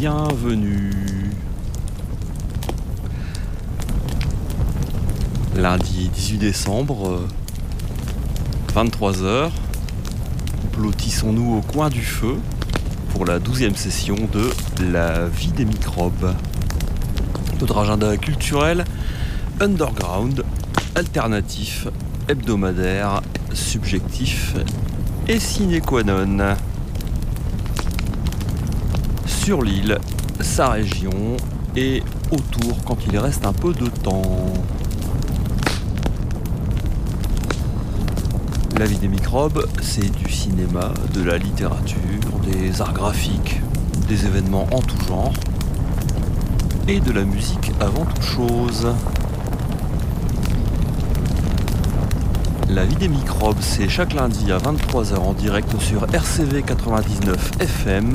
bienvenue. Lundi 18 décembre, 23h, blottissons-nous au coin du feu pour la douzième session de La vie des microbes. Notre agenda culturel underground, alternatif, hebdomadaire, subjectif et sine qua non. Sur l'île, sa région et autour quand il reste un peu de temps. La vie des microbes, c'est du cinéma, de la littérature, des arts graphiques, des événements en tout genre et de la musique avant toute chose. La vie des microbes, c'est chaque lundi à 23h en direct sur RCV 99 FM.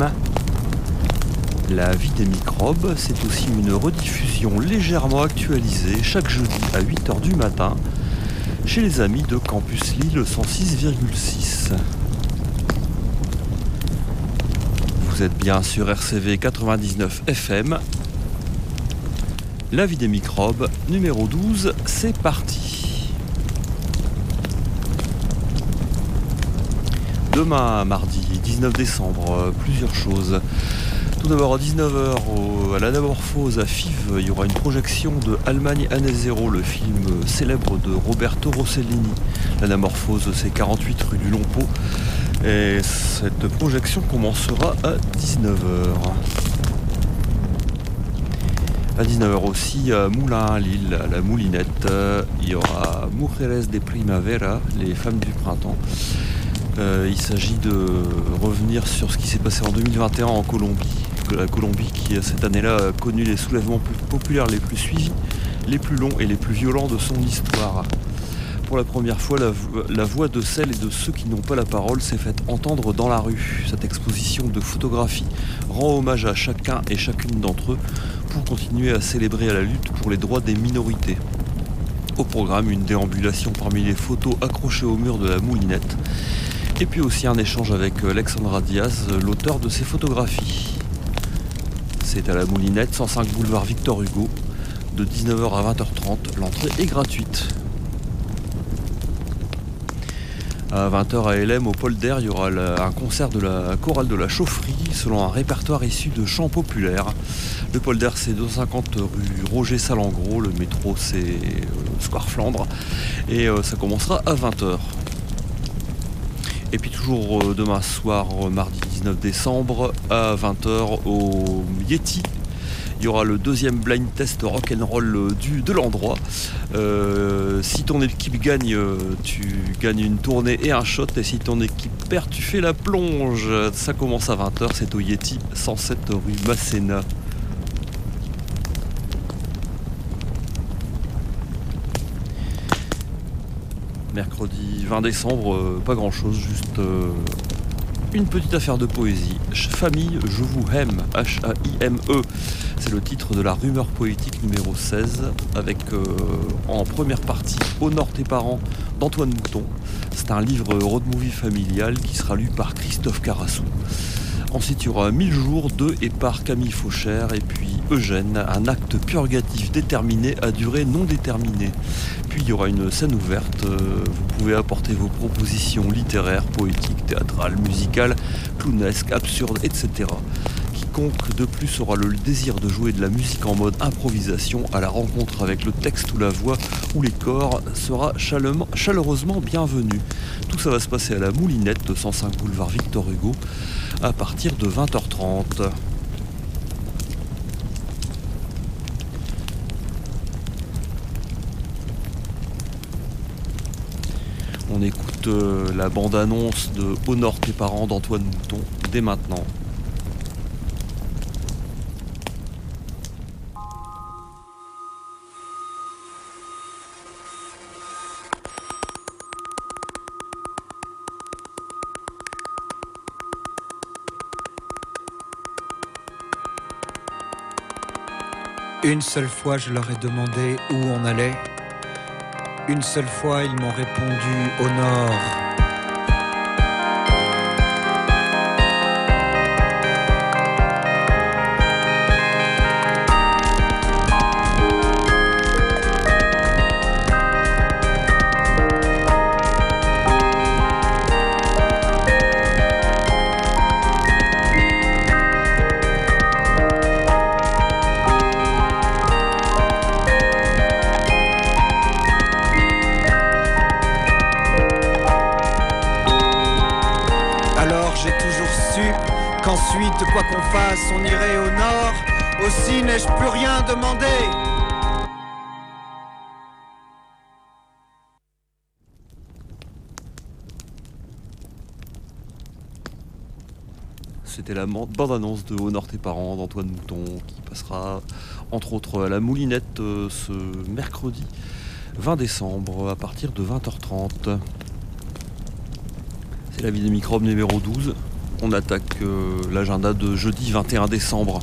La vie des microbes, c'est aussi une rediffusion légèrement actualisée chaque jeudi à 8h du matin chez les amis de Campus Lille 106,6. Vous êtes bien sur RCV 99 FM. La vie des microbes, numéro 12, c'est parti. Demain, mardi 19 décembre, plusieurs choses. Tout d'abord à 19h à l'Anamorphose à Fives, il y aura une projection de Allemagne année zéro, le film célèbre de Roberto Rossellini. L'Anamorphose c'est 48 rue du Lompeau. Et cette projection commencera à 19h. À 19h aussi à Moulin Lille, à la Moulinette, il y aura Mujeres de Primavera, les femmes du printemps. Euh, il s'agit de revenir sur ce qui s'est passé en 2021 en Colombie. La Colombie qui cette année-là a connu les soulèvements populaires les plus suivis, les plus longs et les plus violents de son histoire. Pour la première fois, la, voix de celles et de ceux qui n'ont pas la parole s'est faite entendre dans la rue. Cette exposition de photographie rend hommage à chacun et chacune d'entre eux pour continuer à célébrer la lutte pour les droits des minorités. Au programme, une déambulation parmi les photos accrochées au mur de la moulinette et puis aussi un échange avec Alexandra Diaz, l'auteur de ces photographies. C'est à la Moulinette, 105 boulevard Victor Hugo, de 19h à 20h30. L'entrée est gratuite. À 20h à LM, au Polder, il y aura un concert de la chorale de la chaufferie selon un répertoire issu de chants populaires. Le Polder, c'est 250 rue Roger Salengros. Le métro, c'est Square Flandre. Et ça commencera à 20h. Et puis toujours demain soir, mardi 19 décembre, à 20h au Yeti. Il y aura le deuxième blind test rock'n'roll du, de l'endroit. Euh, si ton équipe gagne, tu gagnes une tournée et un shot. Et si ton équipe perd, tu fais la plonge. Ça commence à 20h, c'est au Yeti, 107 rue Masséna. Mercredi 20 décembre, euh, pas grand chose, juste euh, une petite affaire de poésie. Famille, je vous aime, H-A-I-M-E. C'est le titre de la rumeur poétique numéro 16, avec euh, en première partie Honore tes parents d'Antoine Mouton. C'est un livre road movie familial qui sera lu par Christophe Carassou. Ensuite, il y aura 1000 jours de et par Camille Fauchère et puis Eugène, un acte purgatif déterminé à durée non déterminée. Puis il y aura une scène ouverte, vous pouvez apporter vos propositions littéraires, poétiques, théâtrales, musicales, clownesques, absurdes, etc. Quiconque de plus aura le désir de jouer de la musique en mode improvisation à la rencontre avec le texte ou la voix ou les corps sera chaleureusement bienvenu. Tout ça va se passer à la Moulinette de 105 boulevard Victor Hugo à partir de 20h30. On écoute euh, la bande-annonce de Honore tes parents d'Antoine Mouton dès maintenant. Une seule fois, je leur ai demandé où on allait. Une seule fois, ils m'ont répondu au nord. Plus rien. C'était la bande-annonce de Honor tes parents d'Antoine Mouton qui passera entre autres à la Moulinette euh, ce mercredi 20 décembre à partir de 20h30. C'est la vie des microbes numéro 12. On attaque euh, l'agenda de jeudi 21 décembre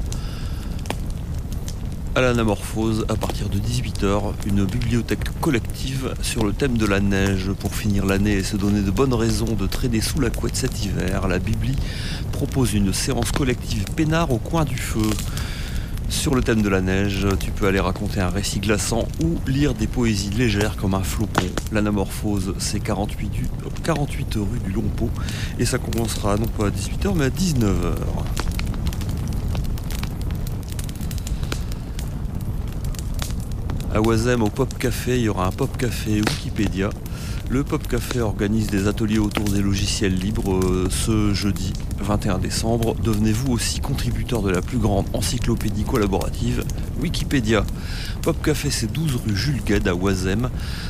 à l'anamorphose à partir de 18h, une bibliothèque collective sur le thème de la neige pour finir l'année et se donner de bonnes raisons de traîner sous la couette cet hiver. La Bibli propose une séance collective peinard au coin du feu. Sur le thème de la neige, tu peux aller raconter un récit glaçant ou lire des poésies légères comme un flocon. L'anamorphose, c'est 48, 48 rue du Longpot et ça commencera non pas à 18h mais à 19h. À Oisem, au Pop Café, il y aura un Pop Café Wikipédia. Le Pop Café organise des ateliers autour des logiciels libres euh, ce jeudi 21 décembre. Devenez-vous aussi contributeur de la plus grande encyclopédie collaborative, Wikipédia. Pop Café, c'est 12 rue Jules Gued à Oisem.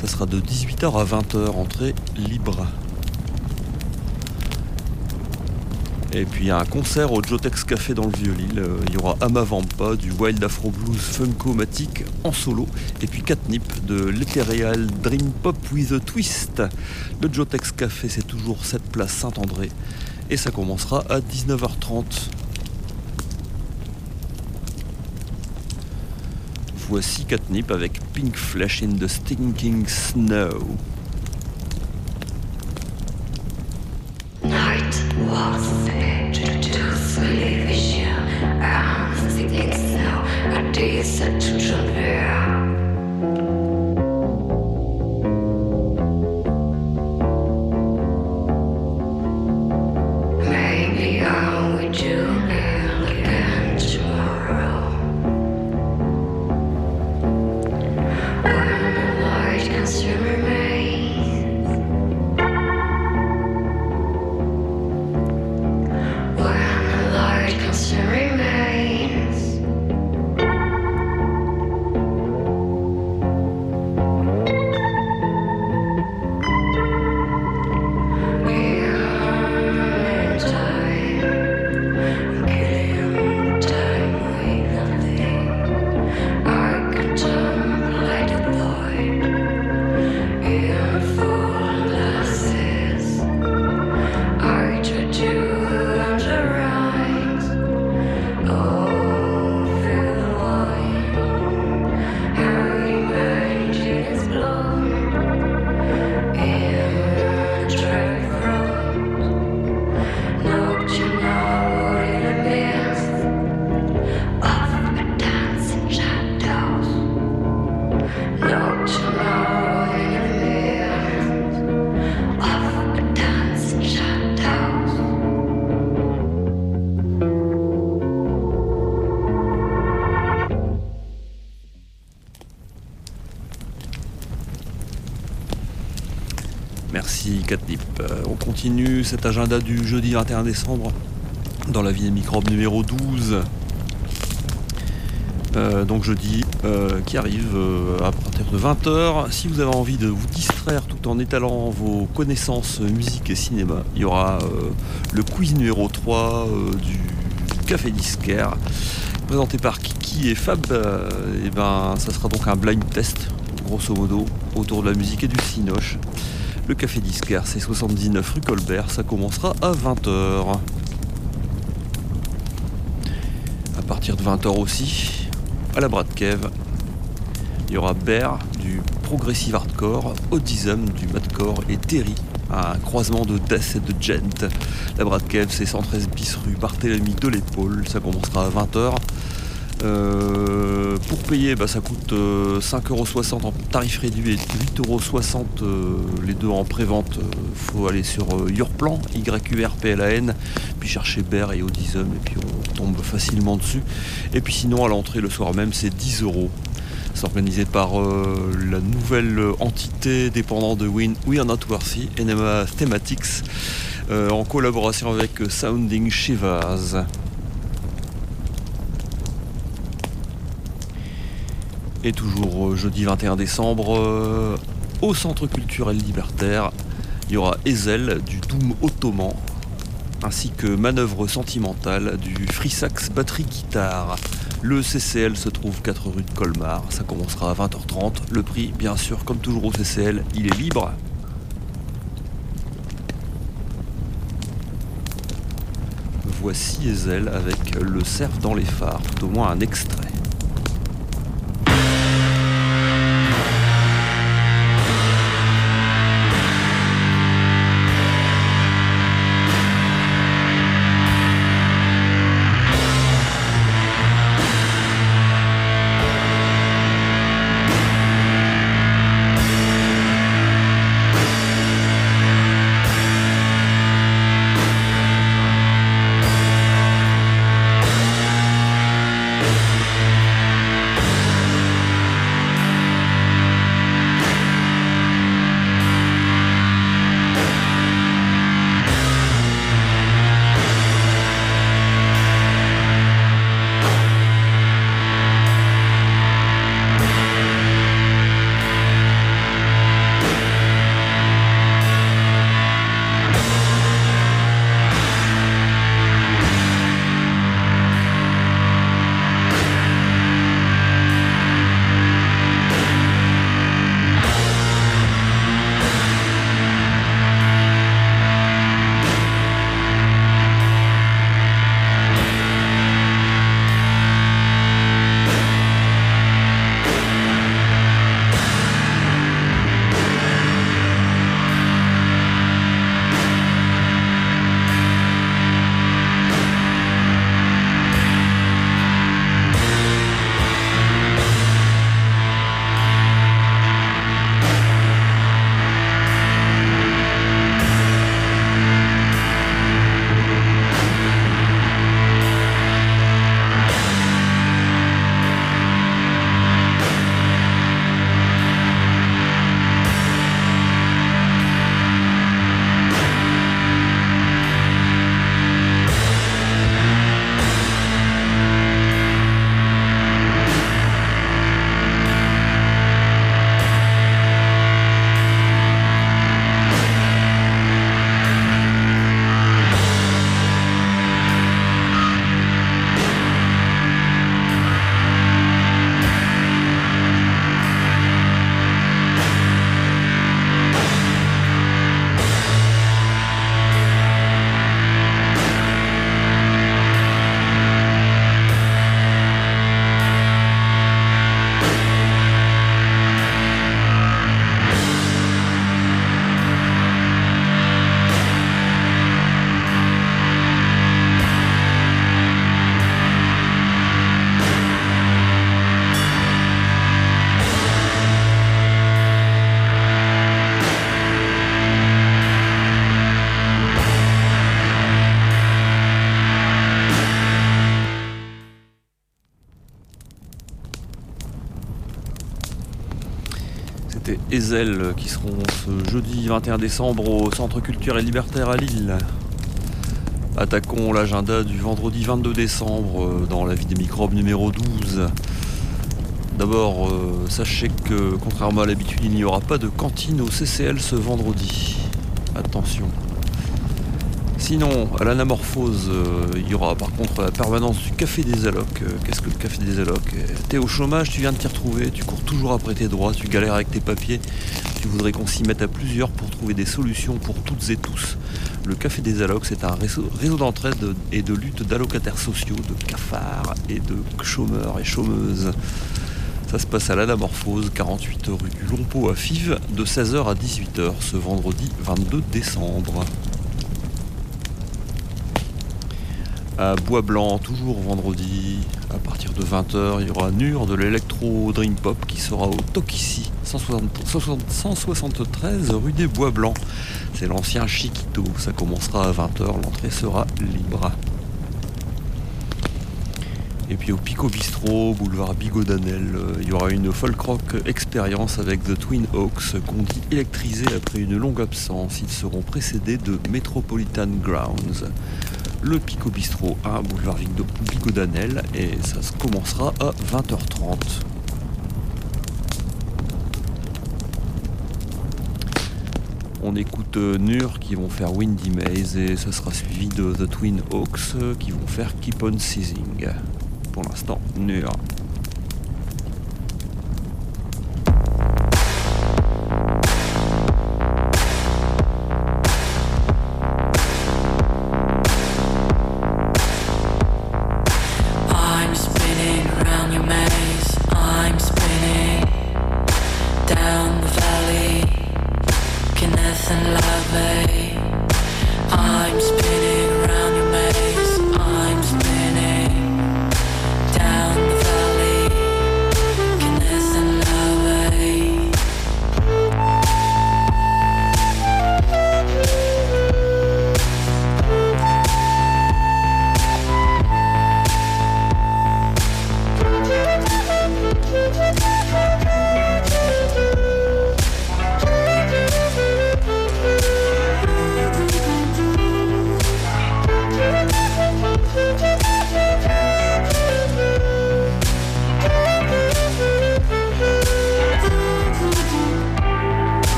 Ça sera de 18h à 20h, entrée libre. Et puis un concert au Jotex Café dans le Vieux-Lille. Euh, il y aura Amavampa, du Wild Afro Blues Funko-Matic en solo. Et puis Catnip de l'Ethereal Dream Pop with a Twist. Le Jotex Café, c'est toujours cette place Saint-André. Et ça commencera à 19h30. Voici Catnip avec Pink Flash in the Stinking Snow. such trouble. Continue cet agenda du jeudi 21 décembre dans la vie des microbes numéro 12. Euh, donc jeudi euh, qui arrive euh, à partir de 20h. Si vous avez envie de vous distraire tout en étalant vos connaissances musique et cinéma, il y aura le quiz numéro 3 du Café Disquaire présenté par Kiki et Fab. et ben ça sera donc un blind test grosso modo autour de la musique et du cinoche. Le café disquaire, c'est 79 rue Colbert, ça commencera à 20h. À partir de 20h aussi, à la Bradkev, il y aura Bear du progressive hardcore, Audism du madcore et Terry, un croisement de death et de gent. La Bradkev, c'est 113 bis rue Barthélemy de l'épaule, ça commencera à 20h. Euh, pour payer, bah, ça coûte 5,60€ euh, en tarif réduit et 8,60€ euh, les deux en pré-vente. faut aller sur Yourplan, YURPLAN, puis chercher Bear et Audism, et puis on tombe facilement dessus. Et puis sinon, à l'entrée le soir même, c'est 10€. C'est organisé par la nouvelle entité dépendante de Win We Are Not Worthy, Enema Thematics, en collaboration avec Sounding Shivers. Et toujours euh, jeudi 21 décembre, euh, au Centre culturel libertaire, il y aura Ezel du Doom Ottoman, ainsi que Manœuvre sentimentale du Sax batterie guitare. Le CCL se trouve 4 rue de Colmar, ça commencera à 20h30. Le prix, bien sûr, comme toujours au CCL, il est libre. Voici Ezel avec le cerf dans les phares, tout au moins un extrait. Ezel qui seront ce jeudi 21 décembre au Centre culturel libertaire à Lille. Attaquons l'agenda du vendredi 22 décembre euh, dans la vie des microbes numéro 12. D'abord, euh, sachez que contrairement à l'habitude, il n'y aura pas de cantine au CCL ce vendredi. Attention. Sinon, à l'anamorphose, euh, il y aura par contre la permanence du café des allocs. Euh, qu'est-ce que le café des allocs T'es au chômage, tu viens de t'y retrouver, tu cours toujours après tes droits, tu galères avec tes papiers, tu voudrais qu'on s'y mette à plusieurs pour trouver des solutions pour toutes et tous. Le café des allocs, c'est un réseau, d'entraide et de lutte d'allocataires sociaux, de cafards et de chômeurs et chômeuses. Ça se passe à l'anamorphose, 48 rue du Lompo à Fives, de 16h à 18h ce vendredi 22 décembre. À Bois Blanc, toujours vendredi, à partir de 20h, il y aura Nur de l'électro Dream Pop qui sera au Tokissi, 173 rue des Bois Blancs. C'est l'ancien Chiquito, ça commencera à 20h, l'entrée sera libre. Et puis au Pico Bistro, boulevard Bigot d'Anel, euh, il y aura une folk rock expérience avec The Twin Hawks qu'on dit électrisés après une longue absence. Ils seront précédés de Metropolitan Grounds le Pico Bistro, à boulevard Bigodanel et ça se commencera à 20h30. On écoute euh, Nur qui vont faire Windy Maze et ça sera suivi de The Twin Hawks euh, qui vont faire Keep on Seizing. Pour l'instant, Nur.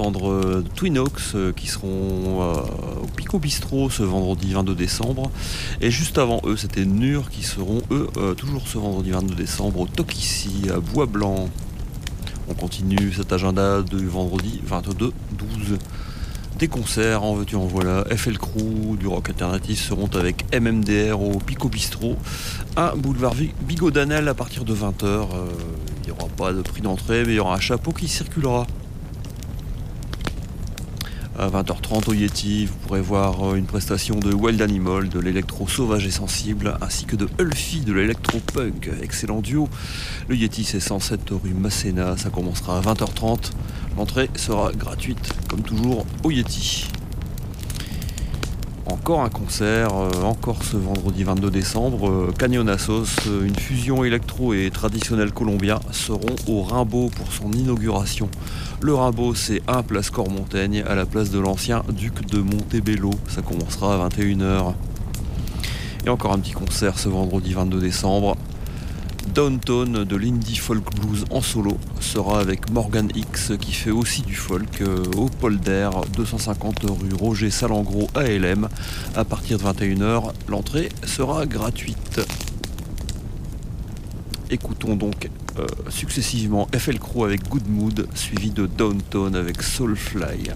Euh, Twin Oaks euh, qui seront euh, au Pico Bistro ce vendredi 22 décembre. Et juste avant eux, c'était Nur qui seront eux toujours ce vendredi 22 décembre au Tokissi à Bois Blanc. On continue cet agenda du vendredi 22 12. Des concerts, en veux-tu en voilà. FL Crew du rock alternatif seront avec MMDR au Pico Bistro, un boulevard Bigot d'Anel à partir de 20h. Il n'y aura pas de prix d'entrée, mais il y aura un chapeau qui circulera. À 20h30 au Yeti, vous pourrez voir euh, une prestation de Wild Animal, de l'électro sauvage et sensible, ainsi que de Ulfi, de l'électro punk. Excellent duo. Le Yeti, c'est 107 rue Masséna. Ça commencera à 20h30. L'entrée sera gratuite, comme toujours, au Yeti. Encore un concert, euh, encore ce vendredi 22 décembre. Euh, Canyonassos, euh, une fusion électro et traditionnel colombien, seront au Rimbaud pour son inauguration. Le Rimbaud, c'est un place Cormontaigne à la place de l'ancien duc de Montebello. Ça commencera à 21h. Et encore un petit concert ce vendredi 22 décembre Downtown de l'indie folk blues en solo sera avec Morgan X qui fait aussi du folk euh, au Polder 250 rue Roger Salengro à LM. À partir de 21h, l'entrée sera gratuite. Écoutons donc successivement FL Crew avec Good Mood suivi de Downtown avec Soulfly.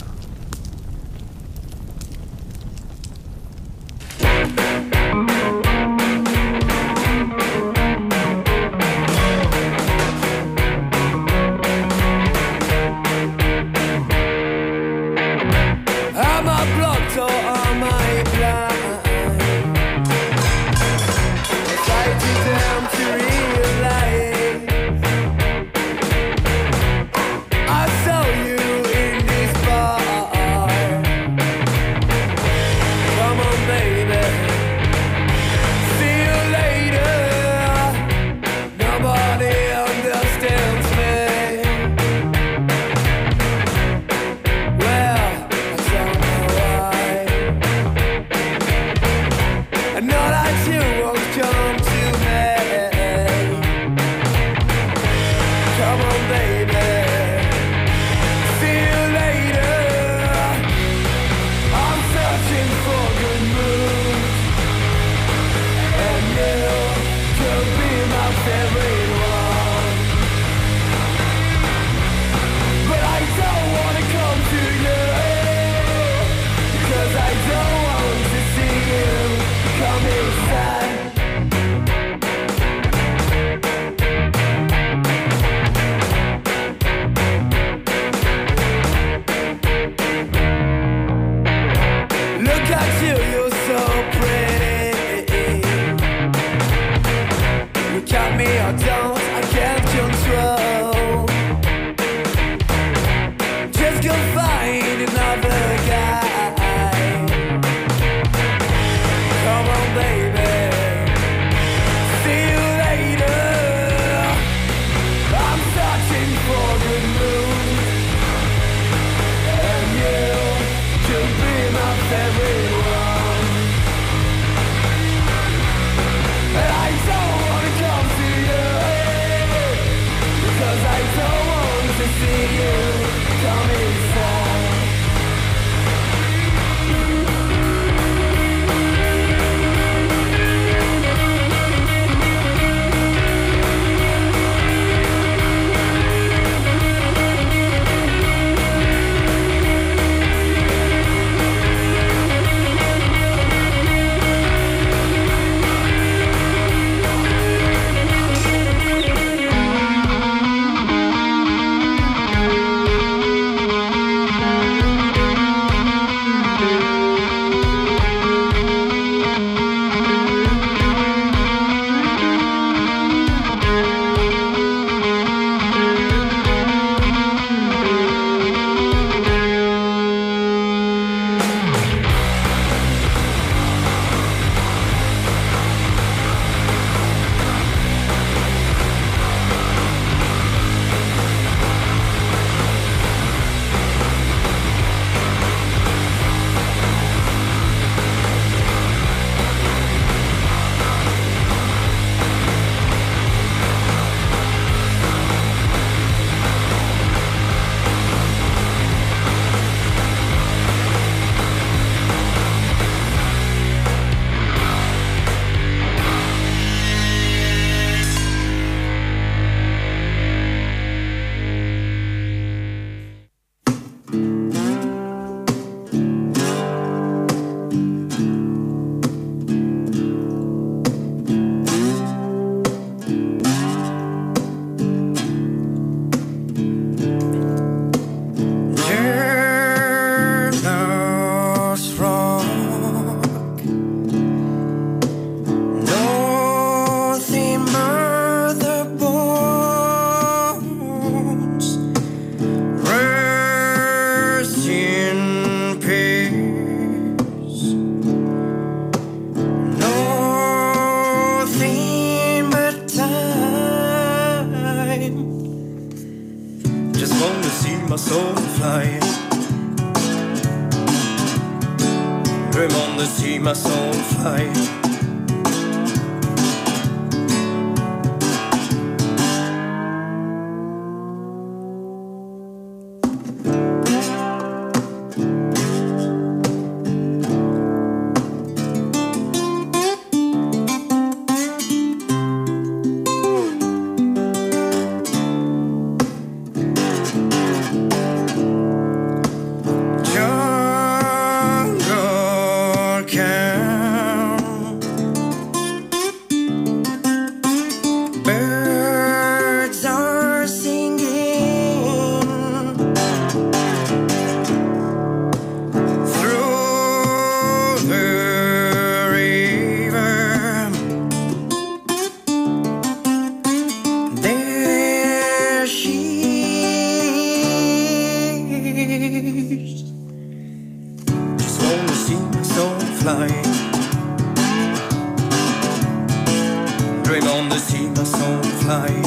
night.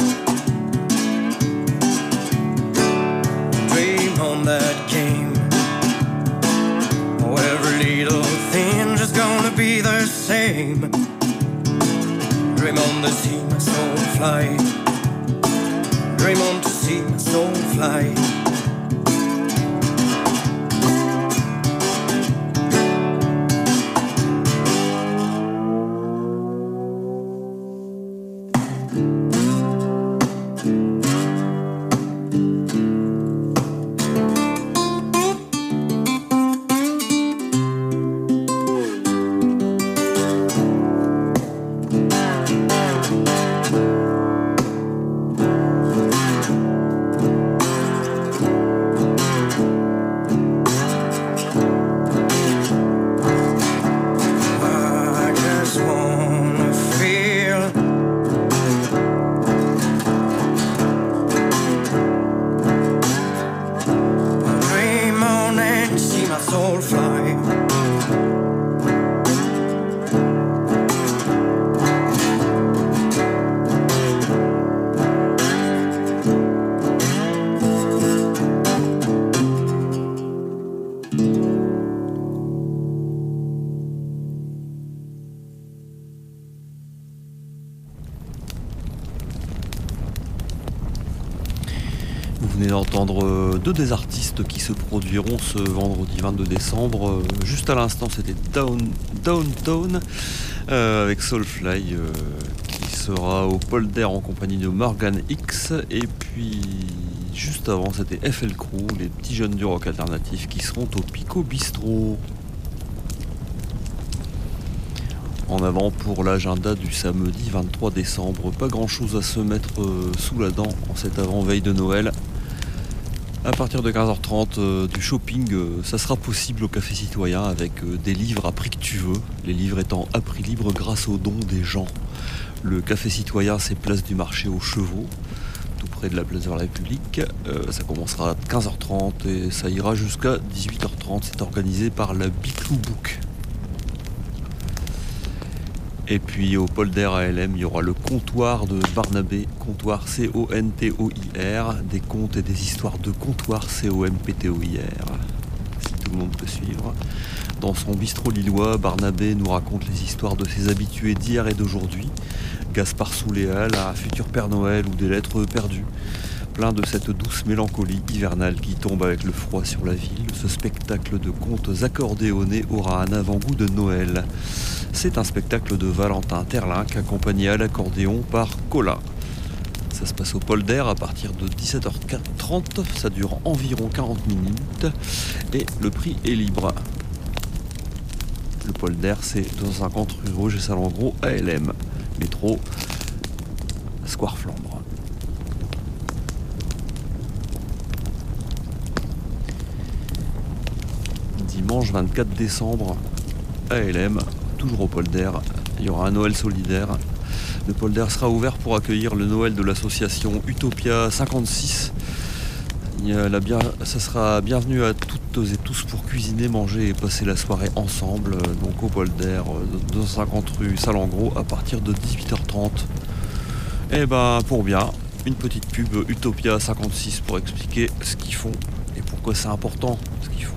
Dream on that game. Oh, every little thing is gonna be the same. Dream on to see my soul fly. Dream on to see my soul fly. Deux des artistes qui se produiront ce vendredi 22 décembre. Euh, juste à l'instant, c'était Down, Downtown euh, avec Soulfly euh, qui sera au Polder en compagnie de Morgan X. Et puis juste avant, c'était FL Crew, les petits jeunes du rock alternatif qui seront au Pico Bistro. En avant pour l'agenda du samedi 23 décembre. Pas grand chose à se mettre sous la dent en cette avant-veille de Noël. À partir de 15h30, euh, du shopping, euh, ça sera possible au Café Citoyen avec euh, des livres à prix que tu veux, les livres étant à prix libre grâce aux dons des gens. Le Café Citoyen, c'est place du marché aux chevaux, tout près de la place de la République. ça commencera à 15h30 et ça ira jusqu'à 18h30. C'est organisé par la Biclou Book. Et puis au polder ALM, il y aura le comptoir de Barnabé, comptoir C-O-N-T-O-I-R, des contes et des histoires de comptoir C-O-M-P-T-O-I-R, si tout le monde peut suivre. Dans son bistrot lillois, Barnabé nous raconte les histoires de ses habitués d'hier et d'aujourd'hui, Gaspard Souléal, à Futur Père Noël ou des lettres perdues. Plein de cette douce mélancolie hivernale qui tombe avec le froid sur la ville, ce spectacle de contes accordéonnés aura un avant-goût de Noël. C'est un spectacle de Valentin Terlinck accompagné à l'accordéon par Colin. Ça se passe au Polder à partir de 17h30, ça dure environ 40 minutes et le prix est libre. Le Polder c'est 250 rue et Salon ALM, métro Square Flandre. Dimanche 24 décembre, ALM, toujours au polder. Il y aura un Noël solidaire. Le polder sera ouvert pour accueillir le Noël de l'association Utopia 56. La bien, ça sera bienvenu à toutes et tous pour cuisiner, manger et passer la soirée ensemble. Donc au polder, 250 rue Salengros à partir de 18h30. Et ben pour bien, une petite pub Utopia 56 pour expliquer ce qu'ils font et pourquoi c'est important ce qu'ils font.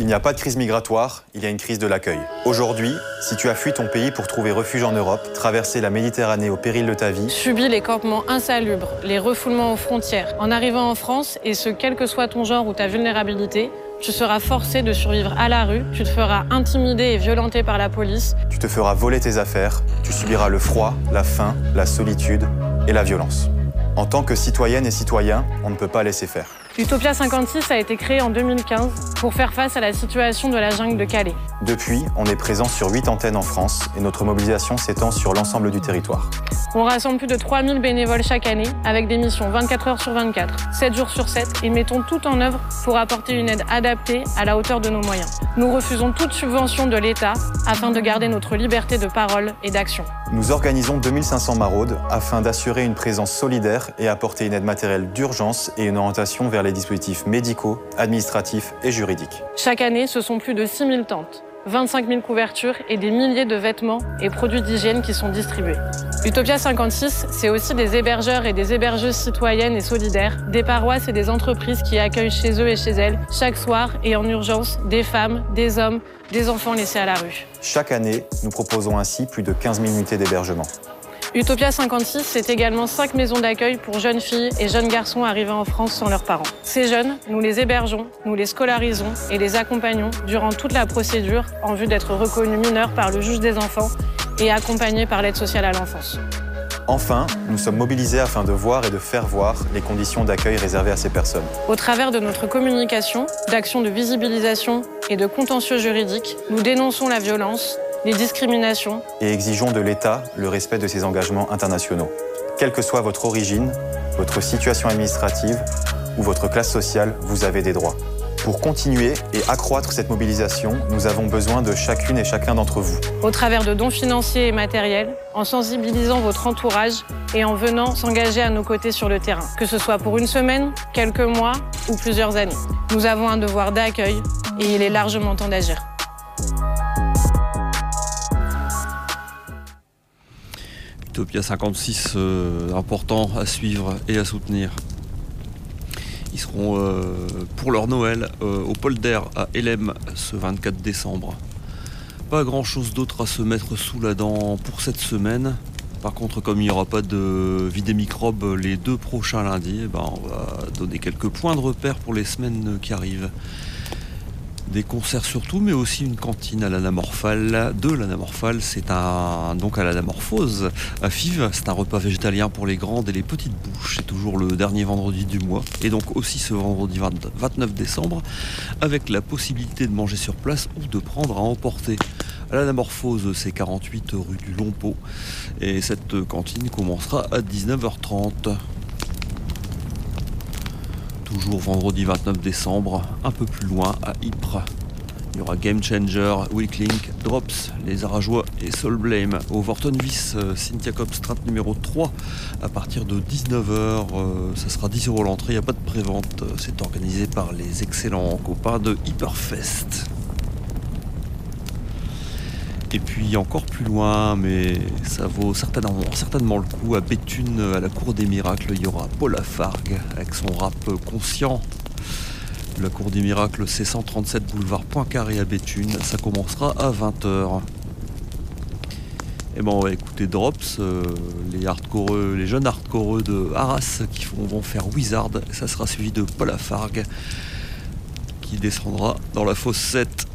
Il n'y a pas de crise migratoire, il y a une crise de l'accueil. Aujourd'hui, si tu as fui ton pays pour trouver refuge en Europe, traverser la Méditerranée au péril de ta vie, Subis les campements insalubres, les refoulements aux frontières. En arrivant en France, et ce quel que soit ton genre ou ta vulnérabilité, tu seras forcé de survivre à la rue, tu te feras intimider et violenter par la police. tu te feras voler tes affaires, tu subiras le froid, la faim, la solitude et la violence. En tant que citoyenne et citoyen, on ne peut pas laisser faire. Utopia 56 a été créé en 2015 pour faire face à la situation de la jungle de Calais. Depuis, on est présent sur 8 antennes en France et notre mobilisation s'étend sur l'ensemble du territoire. On rassemble plus de 3000 bénévoles chaque année avec des missions 24 heures sur 24, 7 jours sur 7 et mettons tout en œuvre pour apporter une aide adaptée à la hauteur de nos moyens. Nous refusons toute subvention de l'État afin de garder notre liberté de parole et d'action. Nous organisons 2500 maraudes afin d'assurer une présence solidaire et apporter une aide matérielle d'urgence et une orientation vers les dispositifs médicaux, administratifs et juridiques. Chaque année, ce sont plus de 6000 tentes, 25 000 couvertures et des milliers de vêtements et produits d'hygiène qui sont distribués. Utopia 56, c'est aussi des hébergeurs et des hébergeuses citoyennes et solidaires, des paroisses et des entreprises qui accueillent chez eux et chez elles, chaque soir et en urgence, des femmes, des hommes, des enfants laissés à la rue. Chaque année, nous proposons ainsi plus de 15 000 unités d'hébergement. Utopia 56, c'est également 5 maisons d'accueil pour jeunes filles et jeunes garçons arrivés en France sans leurs parents. Ces jeunes, nous les hébergeons, nous les scolarisons et les accompagnons durant toute la procédure en vue d'être reconnus mineurs par le juge des enfants et accompagnés par l'aide sociale à l'enfance. Enfin, nous sommes mobilisés afin de voir et de faire voir les conditions d'accueil réservées à ces personnes. Au travers de notre communication, d'actions de visibilisation et de contentieux juridiques, nous dénonçons la violence, les discriminations et exigeons de l'État le respect de ses engagements internationaux. Quelle que soit votre origine, votre situation administrative ou votre classe sociale, vous avez des droits. Pour continuer et accroître cette mobilisation, nous avons besoin de chacune et chacun d'entre vous. au travers de dons financiers et matériels, en sensibilisant votre entourage et en venant s'engager à nos côtés sur le terrain, que ce soit pour une semaine, quelques mois ou plusieurs années. Nous avons un devoir d'accueil et il est largement temps d'agir. Utopia 56, euh, important à suivre et à soutenir. Ils seront euh, pour leur Noël euh, au Polder à Elem ce 24 décembre. Pas grand chose d'autre à se mettre sous la dent pour cette semaine. Par contre, comme il n'y aura pas de vie des microbes les deux prochains lundis, eh ben, on va donner quelques points de repère pour les semaines qui arrivent. Des concerts surtout, mais aussi une cantine à l'anamorphale. De l'anamorphale, c'est un donc à l'anamorphose à Fives. C'est un repas végétalien pour les grandes et les petites bouches. C'est toujours le dernier vendredi du mois. Et donc aussi ce vendredi 20 29 décembre, avec la possibilité de manger sur place ou de prendre à emporter. À l'anamorphose, c'est 48 rue du Longpot. Et cette cantine commencera à 19h30. Toujours vendredi 29 décembre, un peu plus loin à Ypres. Il y aura Game Changer, Weaklink, Drops, Les Arajois et Soul Blame au Vortonvis, euh, Cynthia Strat numéro 3 à partir de 19h. ça sera 10 euros l'entrée, il n'y a pas de prévente. euh, C'est organisé par les excellents copains de Hyperfest. Et puis encore plus loin, mais ça vaut certainement, le coup, à Béthune, à la Cour des Miracles, il y aura Paul Lafargue avec son rap conscient. La Cour des Miracles, c'est 137 boulevard Poincaré à Béthune. Ça commencera à 20h. Et ben on va écouter Drops, euh, les jeunes hardcoreux de Arras qui vont faire Wizard. Ça sera suivi de Paul Lafargue qui descendra dans la fosse 7.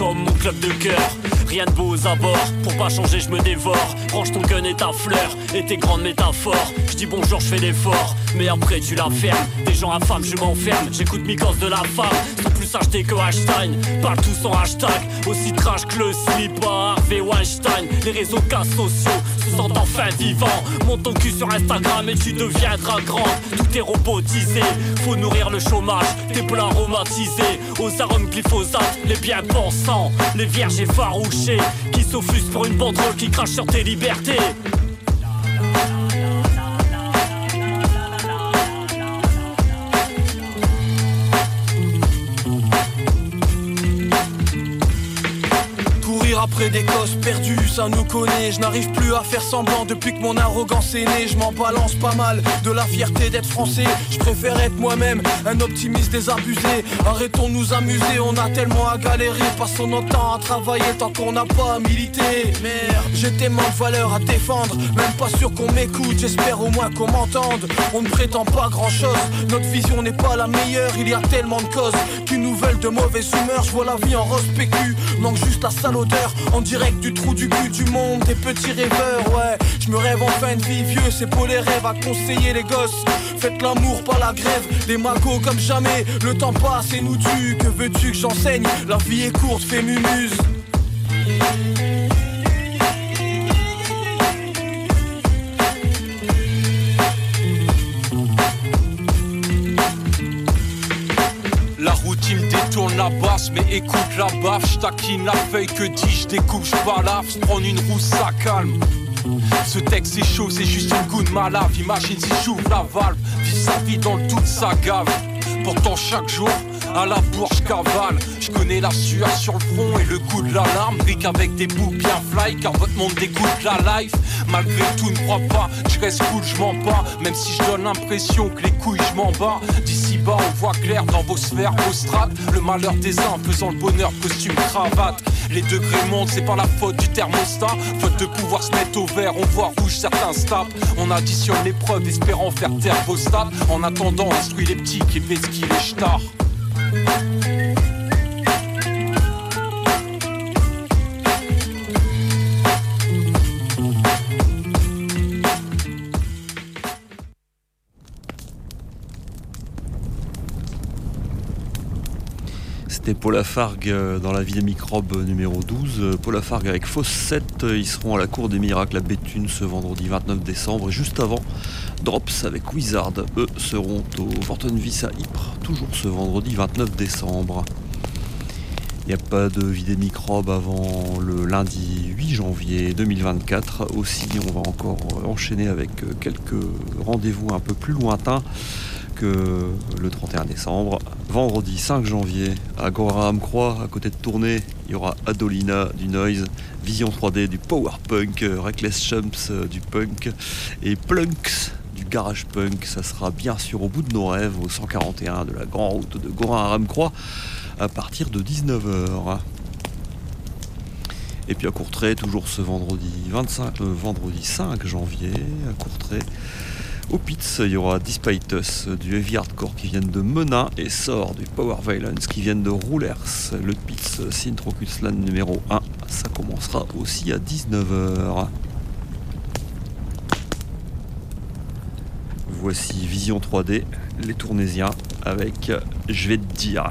Comme mon club de cœur. Rien de beau aux abords, pour pas changer je me dévore. Range ton gun et ta fleur, et tes grandes métaphores. Je dis bonjour, je fais l'effort, mais après tu la fermes. Des gens infâmes, je m'enferme, j'écoute Mikos de la femme. Sont plus achetés que Einstein, parle tous en hashtag. Aussi trash que le slip à Harvey Weinstein. Les réseaux cas sociaux sentent enfin vivants Monte ton cul sur Instagram et tu deviendras grand. Tout est robotisé, faut nourrir le chômage. Tes plats aromatisés, aux arômes glyphosate. Les bien pensants, les vierges effarouchées. Qui s'offusent pour une banderole qui crache sur tes libertés. Ça nous connaît. Je n'arrive plus à faire semblant depuis que mon arrogance est née. Je m'en balance pas mal de la fierté d'être français. Je préfère être moi-même, un optimiste désabusé. Arrêtons de nous amuser, on a tellement à galérer. Passons notre temps à travailler tant qu'on n'a pas à militer. Merde, j'ai tellement de valeurs à défendre. Même pas sûr qu'on m'écoute, j'espère au moins qu'on m'entende. On ne prétend pas grand-chose, notre vision n'est pas la meilleure. Il y a tellement de causes qui nous veulent de mauvaises humeurs. Je vois la vie en rose PQ, manque juste la sale odeur. En direct du trou du cul du monde, des petits rêveurs, ouais. Je me rêve enfin de vie vieux, c'est pour les rêves à conseiller les gosses. Faites l'amour, pas la grève, des magots comme jamais. Le temps passe et nous tue, que veux-tu que j'enseigne? La vie est courte, fais mumuse. La basse, mais écoute la baffe, j'taquine la feuille que dis, j'découpe, j'balave, j'prends une rousse, ça calme. Ce texte est chaud, c'est juste une goutte malave. Imagine si j'ouvre la valve, vit sa vie dans le doute, sa gave. Pourtant chaque jour, à la bourge cavale. Je connais la sueur sur le front et le goût de l'alarme. Brique avec des bouts bien fly, car votre monde dégoûte la life. Malgré tout, ne crois pas, je reste cool, je mens pas. Même si je donne l'impression que les couilles, je m'en bats. On voit clair dans vos sphères, vos strates. Le malheur des uns faisant le bonheur, costume, cravate. Les degrés montent, c'est pas la faute du thermostat. Faute de pouvoir se mettre au vert, on voit rouge, certains se On additionne les preuves, espérant faire taire vos stats. En attendant, instruit les petits qui ce qu'il est C'était Paul Lafargue euh, dans la vie des microbes numéro 12. Euh, Paul Lafargue avec Fawcett, ils seront à la Cour des Miracles à Béthune ce vendredi 29 décembre. Et juste avant, Drops avec Wizard, eux seront au Fortunvis à Ypres, toujours ce vendredi 29 décembre. Il n'y a pas de vie des microbes avant le lundi 8 janvier 2024. Aussi, on va encore enchaîner avec quelques rendez-vous un peu plus lointains le 31 décembre. Vendredi 5 janvier, à Gorham Croix, à côté de Tournai, il y aura Adolina du Noise, Vision 3D du Power Punk, Reckless Chumps du Punk et Plunks garage punk. Ça sera bien sûr au bout de nos rêves, au 141 de la grande route de Ramcroix, à partir de 19h. Et puis à Courtrai, toujours ce vendredi 25, euh, vendredi 5 janvier, à Courtrai. Au Pitts, il y aura Despite du Heavy Hardcore qui viennent de Menin et Sort du Power Violence qui viennent de Roulers. Le Pitts Sintrokusland numéro 1, ça commencera aussi à 19h. Voici Vision 3D, les Tournésiens, avec Je vais te dire.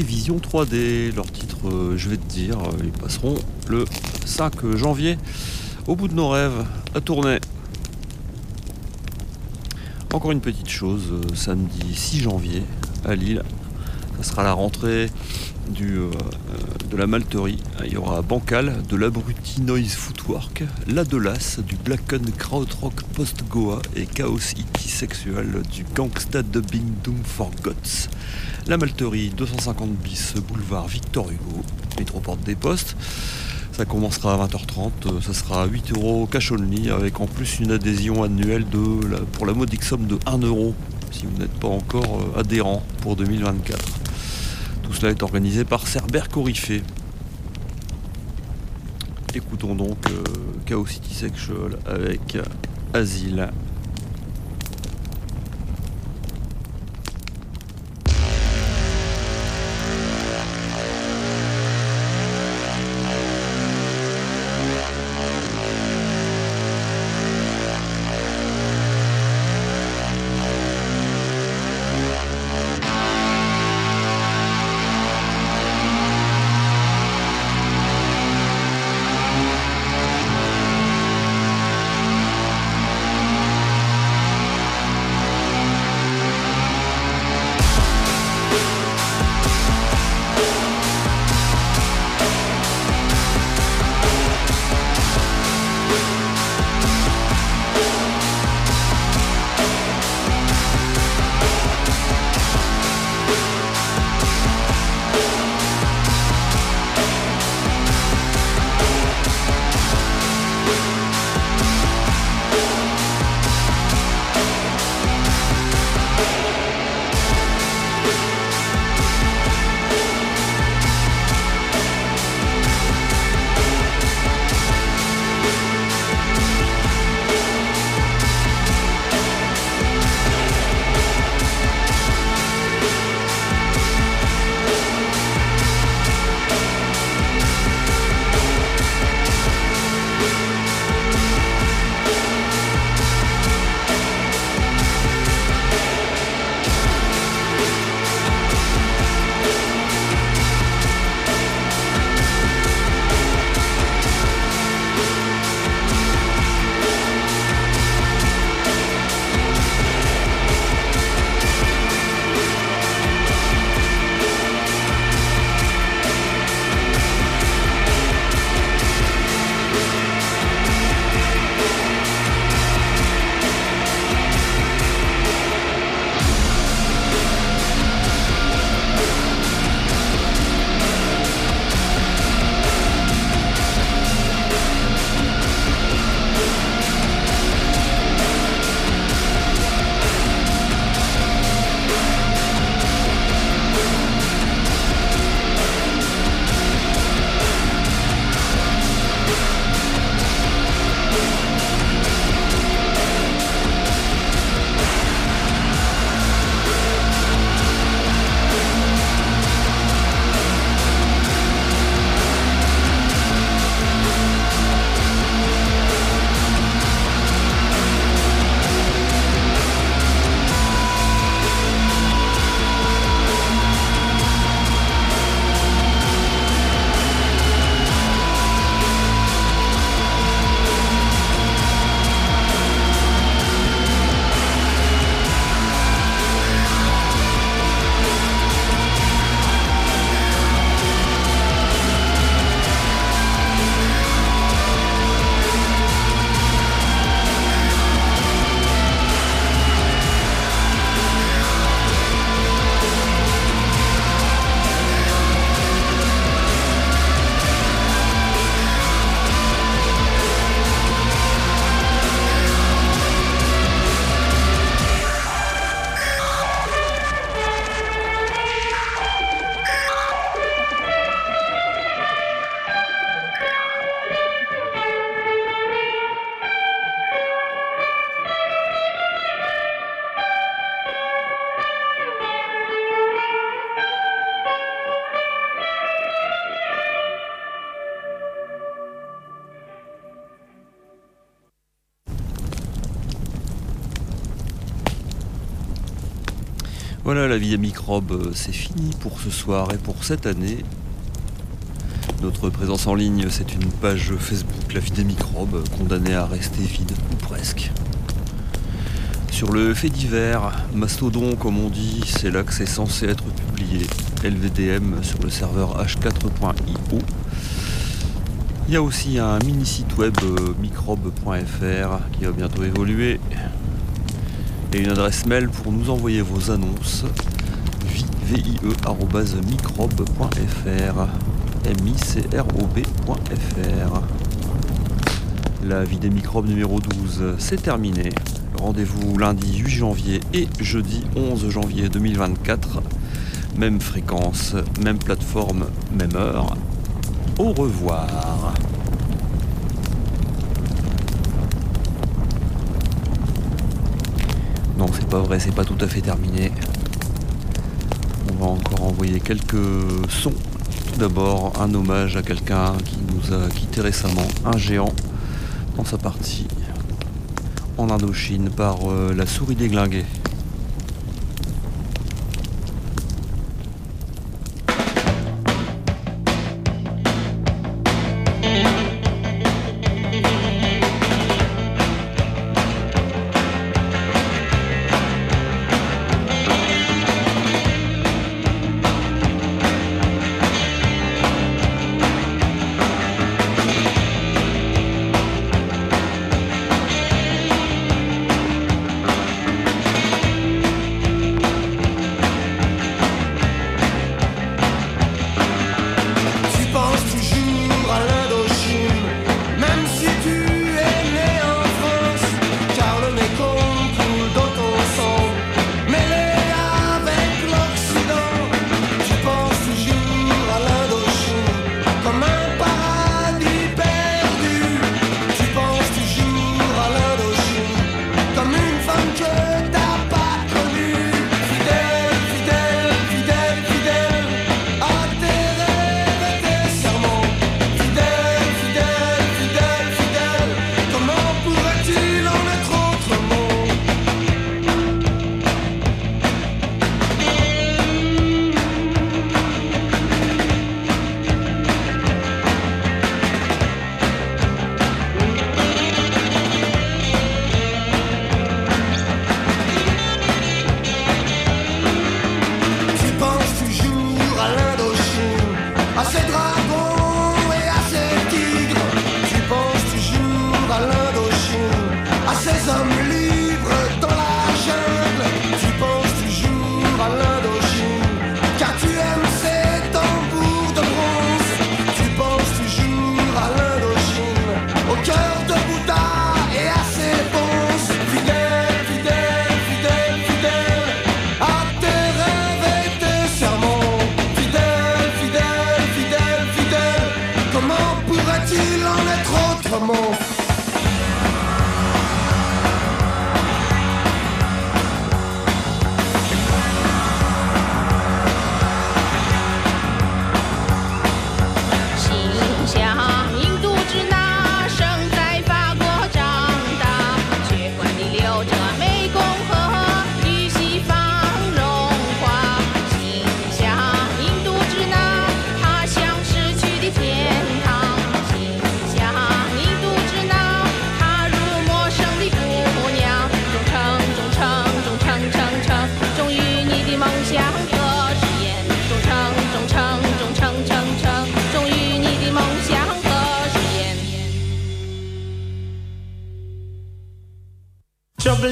Vision 3D, leur titre, euh, je vais te dire, euh, ils passeront le 5 janvier au bout de nos rêves à tourner. Encore une petite chose, euh, samedi 6 janvier à Lille, ça sera la rentrée euh, euh, de la malterie. Il y aura Bancal, de l'Abruti Noise Footwork, La Delas, du Blacken Krautrock Post-Goa et Chaos Itty Sexual du Gangsta Dubbing Doom for Gods. La malterie 250 bis boulevard Victor Hugo, métroporte des Postes. Ça commencera à 20h30, euh, ça sera 8 euros cash avec en plus une adhésion annuelle de, pour la modique somme de 1 euro si vous n'êtes pas encore adhérent pour 2024. Tout cela est organisé par Cerber Corifé. Écoutons donc euh, Chaos City Sexual avec Asile. Voilà, la vie des microbes, c'est fini pour ce soir et pour cette année. Notre présence en ligne, c'est une page Facebook, La vie des microbes, condamnée à rester vide, ou presque. Sur le fait divers, Mastodon comme on dit, c'est là que c'est censé être publié. LVDM sur le serveur h4.io. Il y a aussi un mini site web euh, microbe.fr qui va bientôt évoluer. Et une adresse mail pour nous envoyer vos annonces vie.microbe.fr microb.fr La vie microbes numéro 12, c'est terminé. Rendez-vous lundi 8 janvier et jeudi 11 janvier 2024. Même fréquence, même plateforme, même heure. Au revoir. Non, c'est pas vrai, c'est pas tout à fait terminé. On va encore envoyer quelques sons tout d'abord, un hommage à quelqu'un qui nous a quitté récemment, un géant, dans sa partie en Indochine par euh, la souris déglinguée.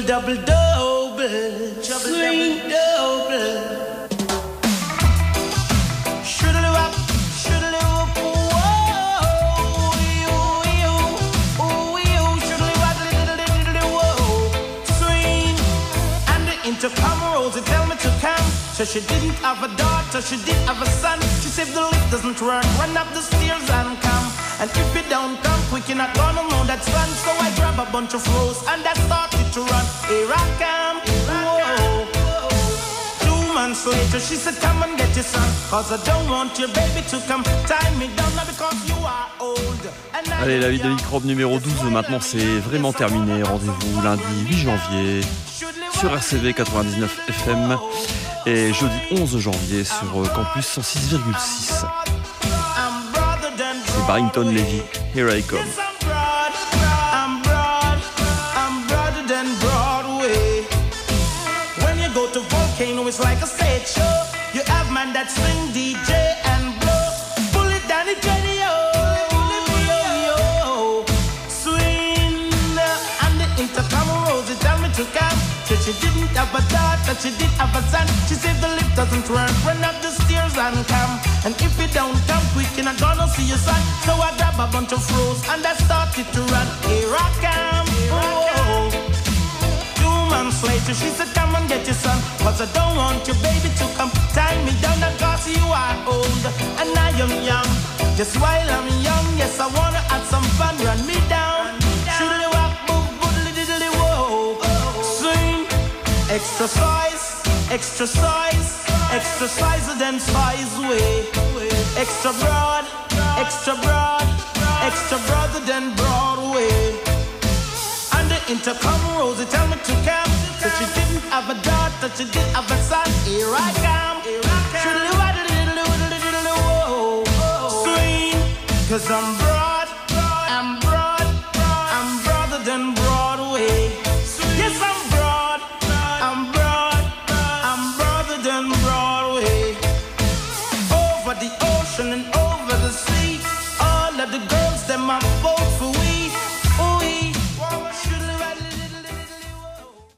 Double double, later, she said, Come and get your son. Cause I don't want your baby to come tie me down now because you are old. Allez, la vie de microbe numéro 12, maintenant c'est vraiment terminé. Rendez-vous lundi 8 janvier sur RCV 99 FM. Et jeudi 11 janvier sur Campus 106,6. I'm broader than C'est Barrington Levy, Here I Come. She didn't have a daughter, she did have a son. She said the lift doesn't work. Run up the stairs and come. And if you don't come quick, you're not gonna see your son. So I grab a bunch of froze and I started to run. Here I come. Oh. Two months later, she said, Come and get your son. Cause I don't want your baby to come tie me down. Cause you are old and I am young. Just while I'm young, yes, I wanna have some fun. Run me down. Shoodly wop, boop, boodly diddly whoa. Swing, exercise, exercise, exercise then size way. Extra broad, extra broad, extra broader than Broadway. Intercom Rosie tell me to come. So she didn't have a daughter, she did have a son. Here I come. Diddly whoa. Swing, cause I'm broad.